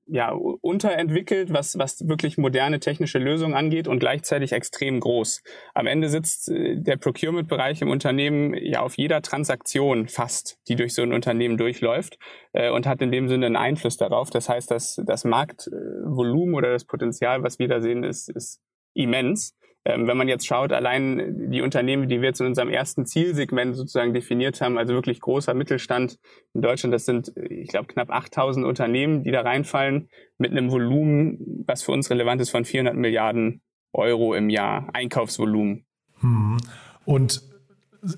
ja, unterentwickelt, was, was wirklich moderne technische Lösungen angeht und gleichzeitig extrem groß. Am Ende sitzt äh, der Procurement-Bereich im Unternehmen ja auf jeder Transaktion fast, die durch so ein Unternehmen durchläuft äh, und hat in dem Sinne einen Einfluss darauf. Das heißt, dass das Marktvolumen oder das Potenzial, was wir da sehen, ist, ist immens. Ähm, wenn man jetzt schaut, allein die Unternehmen, die wir jetzt in unserem ersten Zielsegment sozusagen definiert haben, also wirklich großer Mittelstand in Deutschland, das sind, ich glaube, knapp 8000 Unternehmen, die da reinfallen, mit einem Volumen, was für uns relevant ist, von 400 Milliarden Euro im Jahr Einkaufsvolumen. Hm. Und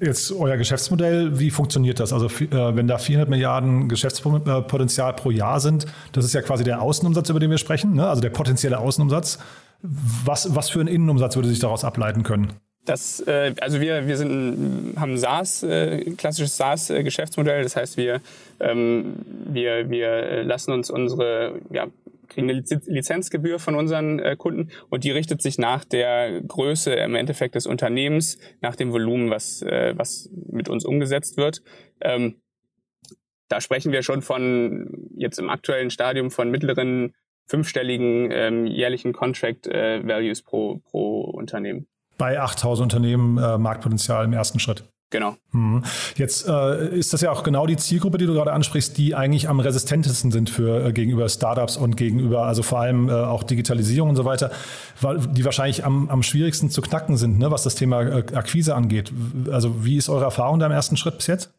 jetzt euer Geschäftsmodell, wie funktioniert das? Also äh, wenn da 400 Milliarden Geschäftspotenzial pro Jahr sind, das ist ja quasi der Außenumsatz, über den wir sprechen, ne? also der potenzielle Außenumsatz. Was, was für ein Innenumsatz würde sich daraus ableiten können? Das, äh, also wir, wir sind, haben SaaS, äh, klassisches SaaS-Geschäftsmodell. Das heißt, wir, ähm, wir, wir lassen uns unsere, ja, kriegen eine Lizenzgebühr von unseren äh, Kunden und die richtet sich nach der Größe im Endeffekt des Unternehmens, nach dem Volumen, was, äh, was mit uns umgesetzt wird. Ähm, da sprechen wir schon von jetzt im aktuellen Stadium von mittleren fünfstelligen ähm, jährlichen Contract äh, Values pro, pro Unternehmen. Bei 8000 Unternehmen äh, Marktpotenzial im ersten Schritt. Genau. Mhm. Jetzt äh, ist das ja auch genau die Zielgruppe, die du gerade ansprichst, die eigentlich am resistentesten sind für äh, gegenüber Startups und gegenüber, also vor allem äh, auch Digitalisierung und so weiter, weil die wahrscheinlich am, am schwierigsten zu knacken sind, ne, was das Thema äh, Akquise angeht. Also wie ist eure Erfahrung da im ersten Schritt bis jetzt?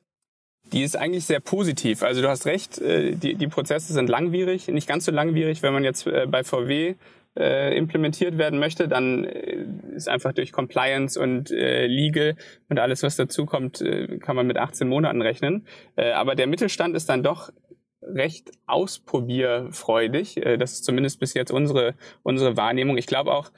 Die ist eigentlich sehr positiv. Also du hast recht, äh, die, die Prozesse sind langwierig, nicht ganz so langwierig, wenn man jetzt äh, bei VW äh, implementiert werden möchte, dann ist einfach durch Compliance und Legal und alles, was dazu kommt, kann man mit 18 Monaten rechnen. aber der Mittelstand ist dann doch recht ausprobierfreudig. das ist zumindest bis jetzt unsere, unsere Wahrnehmung. Ich glaube auch,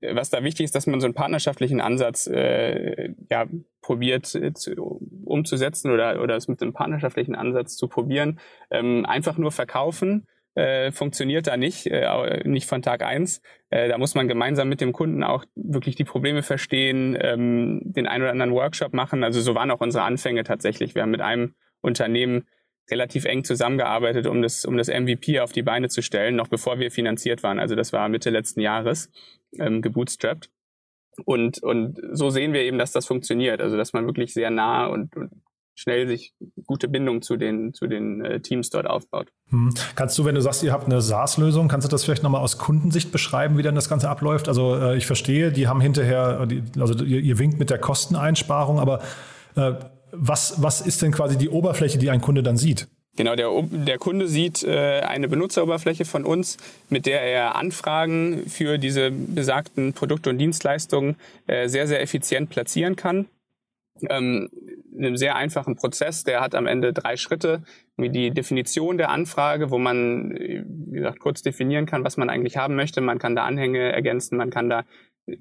was da wichtig ist, dass man so einen partnerschaftlichen Ansatz äh, ja, probiert äh, zu, umzusetzen oder, oder es mit einem partnerschaftlichen Ansatz zu probieren. Ähm, einfach nur verkaufen äh, funktioniert da nicht, äh, nicht von Tag eins. Äh, da muss man gemeinsam mit dem Kunden auch wirklich die Probleme verstehen, ähm, den einen oder anderen Workshop machen. Also so waren auch unsere Anfänge tatsächlich. Wir haben mit einem Unternehmen relativ eng zusammengearbeitet, um das, um das MVP auf die Beine zu stellen, noch bevor wir finanziert waren. Also das war Mitte letzten Jahres ähm, gebootstrapped. Und, und so sehen wir eben, dass das funktioniert. Also dass man wirklich sehr nah und, und schnell sich gute Bindung zu den, zu den äh, Teams dort aufbaut. Hm. Kannst du, wenn du sagst, ihr habt eine SaaS-Lösung, kannst du das vielleicht nochmal aus Kundensicht beschreiben, wie dann das Ganze abläuft? Also äh, ich verstehe, die haben hinterher, die, also ihr, ihr, winkt mit der Kosteneinsparung, aber äh, was, was ist denn quasi die Oberfläche, die ein Kunde dann sieht? Genau, der, der Kunde sieht äh, eine Benutzeroberfläche von uns, mit der er Anfragen für diese besagten Produkte und Dienstleistungen äh, sehr, sehr effizient platzieren kann. Ähm, in einem sehr einfachen Prozess, der hat am Ende drei Schritte, wie die Definition der Anfrage, wo man, wie gesagt, kurz definieren kann, was man eigentlich haben möchte. Man kann da Anhänge ergänzen, man kann da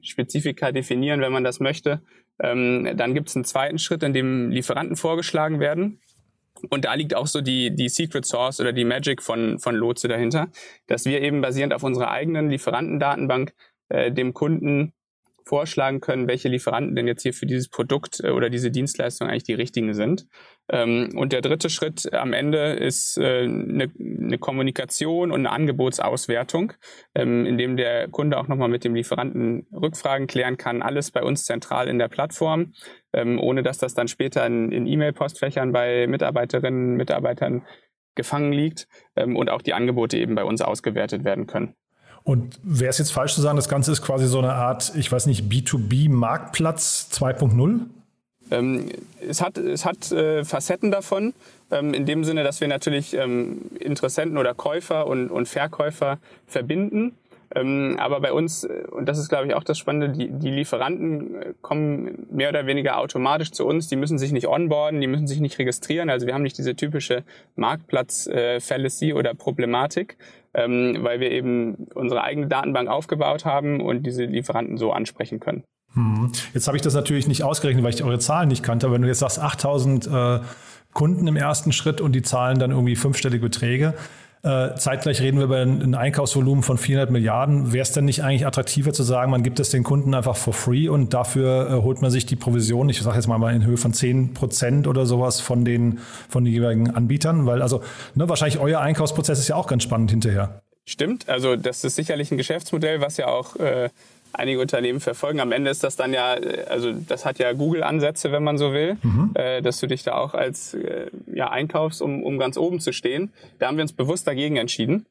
Spezifika definieren, wenn man das möchte. Ähm, dann gibt es einen zweiten Schritt, in dem Lieferanten vorgeschlagen werden. Und da liegt auch so die, die Secret Source oder die Magic von, von Lotse dahinter, dass wir eben basierend auf unserer eigenen Lieferantendatenbank äh, dem Kunden vorschlagen können, welche Lieferanten denn jetzt hier für dieses Produkt äh, oder diese Dienstleistung eigentlich die richtigen sind. Ähm, und der dritte Schritt am Ende ist äh, eine, eine Kommunikation und eine Angebotsauswertung, ähm, in dem der Kunde auch nochmal mit dem Lieferanten Rückfragen klären kann. Alles bei uns zentral in der Plattform, ähm, ohne dass das dann später in, in E-Mail-Postfächern bei Mitarbeiterinnen, Mitarbeitern gefangen liegt und auch die Angebote eben bei uns ausgewertet werden können. Und wäre es jetzt falsch zu sagen, das Ganze ist quasi so eine Art, ich weiß nicht, B2B-Marktplatz 2.0? Ähm, es hat, es hat äh, Facetten davon, ähm, in dem Sinne, dass wir natürlich ähm, Interessenten oder Käufer und, und Verkäufer verbinden. Ähm, aber bei uns, äh, und das ist glaube ich auch das Spannende, die, die Lieferanten äh, kommen mehr oder weniger automatisch zu uns. Die müssen sich nicht onboarden, die müssen sich nicht registrieren. Also wir haben nicht diese typische Marktplatz-Fallacy äh, oder Problematik, ähm, weil wir eben unsere eigene Datenbank aufgebaut haben und diese Lieferanten so ansprechen können. Hm. Jetzt habe ich das natürlich nicht ausgerechnet, weil ich eure Zahlen nicht kannte. Aber wenn du jetzt sagst 8000 äh, Kunden im ersten Schritt und die zahlen dann irgendwie fünfstellige Beträge, äh, zeitgleich reden wir über ein, ein Einkaufsvolumen von 400 Milliarden. Wäre es denn nicht eigentlich attraktiver zu sagen, man gibt es den Kunden einfach for free und dafür äh, holt man sich die Provision, ich sage jetzt mal, mal in Höhe von 10 Prozent oder sowas von den, von den jeweiligen Anbietern? Weil also ne, wahrscheinlich euer Einkaufsprozess ist ja auch ganz spannend hinterher. Stimmt, also das ist sicherlich ein Geschäftsmodell, was ja auch äh, einige Unternehmen verfolgen. Am Ende ist das dann ja, äh, also das hat ja Google-Ansätze, wenn man so will, mhm. äh, dass du dich da auch als äh, ja, einkaufst, um, um ganz oben zu stehen. Da haben wir uns bewusst dagegen entschieden,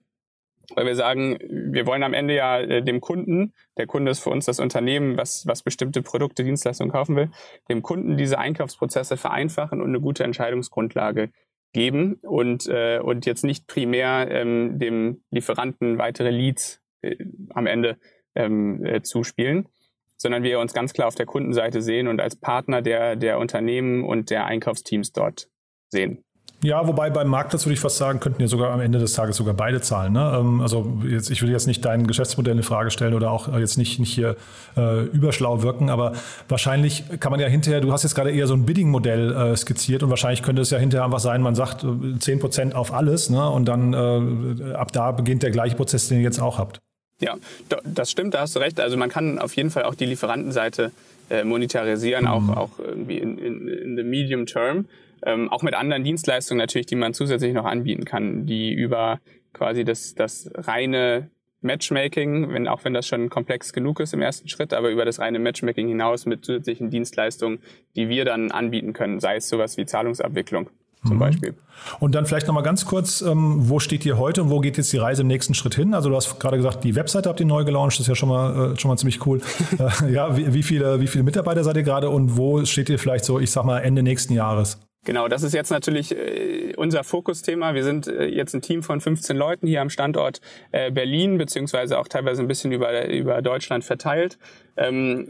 weil wir sagen, wir wollen am Ende ja äh, dem Kunden, der Kunde ist für uns das Unternehmen, was, was bestimmte Produkte, Dienstleistungen kaufen will, dem Kunden diese Einkaufsprozesse vereinfachen und eine gute Entscheidungsgrundlage geben und, äh, und jetzt nicht primär ähm, dem Lieferanten weitere Leads äh, am Ende ähm, äh, zuspielen, sondern wir uns ganz klar auf der Kundenseite sehen und als Partner der, der Unternehmen und der Einkaufsteams dort sehen. Ja, wobei beim Marktplatz würde ich fast sagen, könnten ja sogar am Ende des Tages sogar beide zahlen. Ne? Ähm, also jetzt, ich würde jetzt nicht dein Geschäftsmodell in Frage stellen oder auch jetzt nicht, nicht hier äh, überschlau wirken, aber wahrscheinlich kann man ja hinterher, du hast jetzt gerade eher so ein Bidding-Modell äh, skizziert und wahrscheinlich könnte es ja hinterher einfach sein, man sagt äh, 10% auf alles ne? und dann äh, ab da beginnt der gleiche Prozess, den ihr jetzt auch habt. Ja, das stimmt, da hast du recht. Also man kann auf jeden Fall auch die Lieferantenseite äh, monetarisieren, mhm. auch, auch irgendwie in, in, in the medium term. Ähm, auch mit anderen Dienstleistungen natürlich, die man zusätzlich noch anbieten kann, die über quasi das, das reine Matchmaking, wenn, auch wenn das schon komplex genug ist im ersten Schritt, aber über das reine Matchmaking hinaus mit zusätzlichen Dienstleistungen, die wir dann anbieten können, sei es sowas wie Zahlungsabwicklung zum mhm. Beispiel. Und dann vielleicht nochmal ganz kurz, ähm, wo steht ihr heute und wo geht jetzt die Reise im nächsten Schritt hin? Also du hast gerade gesagt, die Webseite habt ihr neu gelauncht, das ist ja schon mal, äh, schon mal ziemlich cool. äh, ja, wie, wie, viele, wie viele Mitarbeiter seid ihr gerade und wo steht ihr vielleicht so, ich sag mal, Ende nächsten Jahres? Genau, das ist jetzt natürlich äh, unser Fokusthema. Wir sind äh, jetzt ein Team von 15 Leuten hier am Standort äh, Berlin, beziehungsweise auch teilweise ein bisschen über, über Deutschland verteilt. Ähm,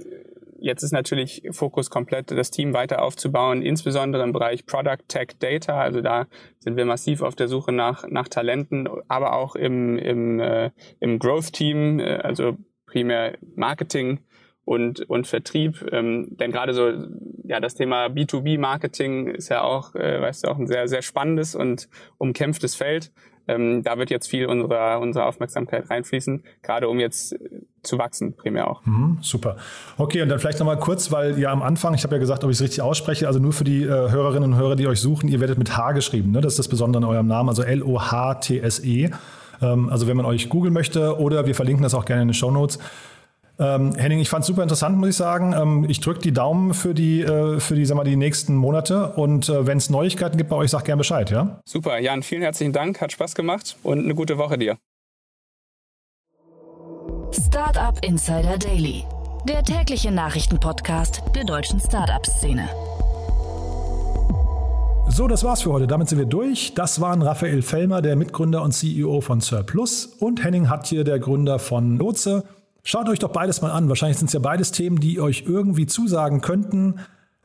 Jetzt ist natürlich Fokus komplett, das Team weiter aufzubauen, insbesondere im Bereich Product Tech Data. Also da sind wir massiv auf der Suche nach, nach Talenten, aber auch im, im, äh, im Growth Team, äh, also primär Marketing und, und Vertrieb. Ähm, denn gerade so, ja, das Thema B2B-Marketing ist ja auch, äh, weißt du, auch ein sehr, sehr spannendes und umkämpftes Feld. Ähm, da wird jetzt viel unserer, unserer Aufmerksamkeit reinfließen, gerade um jetzt zu wachsen, primär auch. Mhm, super. Okay, und dann vielleicht nochmal kurz, weil ja am Anfang, ich habe ja gesagt, ob ich es richtig ausspreche, also nur für die äh, Hörerinnen und Hörer, die euch suchen, ihr werdet mit H geschrieben, ne? das ist das Besondere an eurem Namen, also L-O-H-T-S-E. Ähm, also wenn man euch googeln möchte oder wir verlinken das auch gerne in den Show Notes. Ähm, Henning, ich fand es super interessant, muss ich sagen. Ähm, ich drücke die Daumen für die, äh, für die, sag mal, die nächsten Monate. Und äh, wenn es Neuigkeiten gibt bei euch, sag gerne Bescheid, ja? Super, Jan, vielen herzlichen Dank. Hat Spaß gemacht und eine gute Woche dir. Startup Insider Daily, der tägliche Nachrichtenpodcast der deutschen Startup-Szene. So, das war's für heute. Damit sind wir durch. Das waren Raphael Fellmer, der Mitgründer und CEO von Surplus und Henning Hattier, der Gründer von Lotse. Schaut euch doch beides mal an. Wahrscheinlich sind es ja beides Themen, die euch irgendwie zusagen könnten.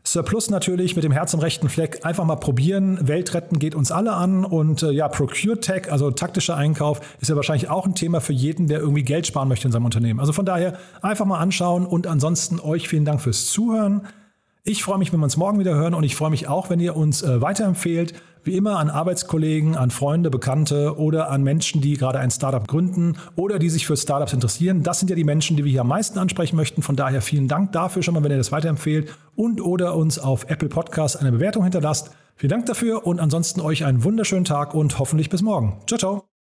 Surplus natürlich mit dem Herz am rechten Fleck einfach mal probieren. Weltretten geht uns alle an und äh, ja, Procure Tech, also taktischer Einkauf, ist ja wahrscheinlich auch ein Thema für jeden, der irgendwie Geld sparen möchte in seinem Unternehmen. Also von daher einfach mal anschauen und ansonsten euch vielen Dank fürs Zuhören. Ich freue mich, wenn wir uns morgen wieder hören und ich freue mich auch, wenn ihr uns äh, weiterempfehlt. Wie immer an Arbeitskollegen, an Freunde, Bekannte oder an Menschen, die gerade ein Startup gründen oder die sich für Startups interessieren. Das sind ja die Menschen, die wir hier am meisten ansprechen möchten. Von daher vielen Dank dafür schon mal, wenn ihr das weiterempfehlt und oder uns auf Apple Podcast eine Bewertung hinterlasst. Vielen Dank dafür und ansonsten euch einen wunderschönen Tag und hoffentlich bis morgen. Ciao, ciao.